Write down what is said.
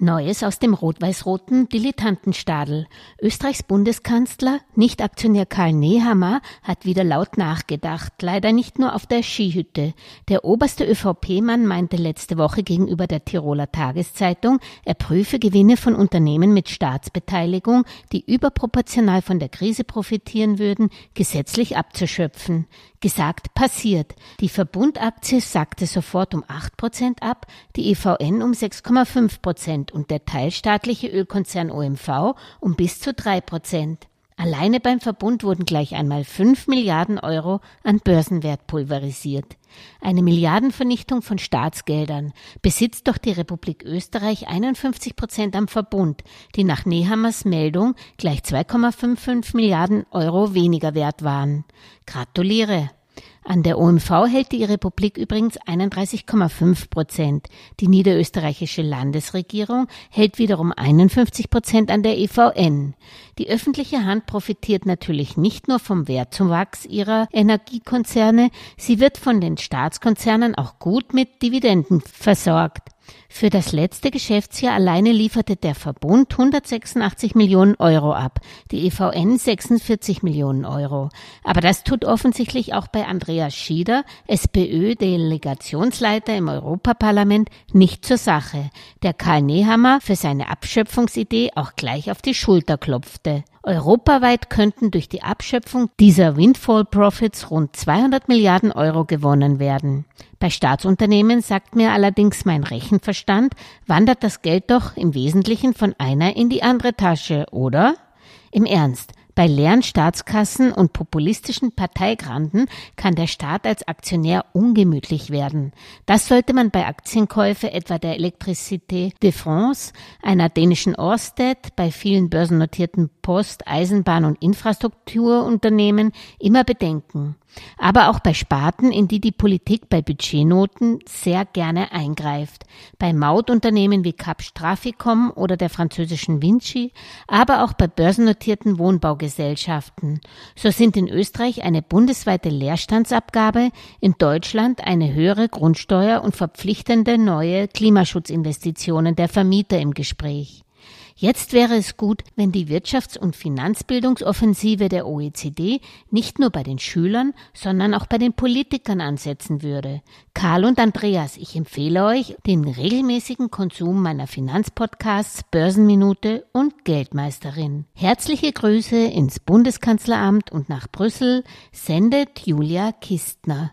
Neues aus dem rot-weiß-roten Dilettantenstadel. Österreichs Bundeskanzler, Nicht-Aktionär Karl Nehammer, hat wieder laut nachgedacht. Leider nicht nur auf der Skihütte. Der oberste ÖVP-Mann meinte letzte Woche gegenüber der Tiroler Tageszeitung, er prüfe Gewinne von Unternehmen mit Staatsbeteiligung, die überproportional von der Krise profitieren würden, gesetzlich abzuschöpfen. Gesagt, passiert. Die Verbundaktie sackte sofort um 8 Prozent ab, die EVN um 6,5 Prozent und der teilstaatliche Ölkonzern OMV um bis zu 3 Prozent. Alleine beim Verbund wurden gleich einmal 5 Milliarden Euro an Börsenwert pulverisiert. Eine Milliardenvernichtung von Staatsgeldern. Besitzt doch die Republik Österreich 51 Prozent am Verbund, die nach Nehammers Meldung gleich 2,55 Milliarden Euro weniger wert waren. Gratuliere! An der OMV hält die Republik übrigens 31,5 Prozent. Die niederösterreichische Landesregierung hält wiederum 51 Prozent an der EVN. Die öffentliche Hand profitiert natürlich nicht nur vom Wertzuwachs ihrer Energiekonzerne, sie wird von den Staatskonzernen auch gut mit Dividenden versorgt. Für das letzte Geschäftsjahr alleine lieferte der Verbund 186 Millionen Euro ab, die EVN 46 Millionen Euro. Aber das tut offensichtlich auch bei Andreas Schieder, SPÖ-Delegationsleiter im Europaparlament, nicht zur Sache, der Karl Nehammer für seine Abschöpfungsidee auch gleich auf die Schulter klopfte. Europaweit könnten durch die Abschöpfung dieser Windfall Profits rund 200 Milliarden Euro gewonnen werden. Bei Staatsunternehmen sagt mir allerdings mein Rechenverstand, wandert das Geld doch im Wesentlichen von einer in die andere Tasche, oder? Im Ernst, bei leeren Staatskassen und populistischen Parteigranden kann der Staat als Aktionär ungemütlich werden. Das sollte man bei Aktienkäufe etwa der Electricité de France, einer dänischen Orsted, bei vielen börsennotierten Post-, Eisenbahn- und Infrastrukturunternehmen immer bedenken aber auch bei Sparten, in die die Politik bei Budgetnoten sehr gerne eingreift, bei Mautunternehmen wie Cap Straficom oder der französischen Vinci, aber auch bei börsennotierten Wohnbaugesellschaften. So sind in Österreich eine bundesweite Leerstandsabgabe, in Deutschland eine höhere Grundsteuer und verpflichtende neue Klimaschutzinvestitionen der Vermieter im Gespräch. Jetzt wäre es gut, wenn die Wirtschafts- und Finanzbildungsoffensive der OECD nicht nur bei den Schülern, sondern auch bei den Politikern ansetzen würde. Karl und Andreas, ich empfehle euch den regelmäßigen Konsum meiner Finanzpodcasts Börsenminute und Geldmeisterin. Herzliche Grüße ins Bundeskanzleramt und nach Brüssel sendet Julia Kistner.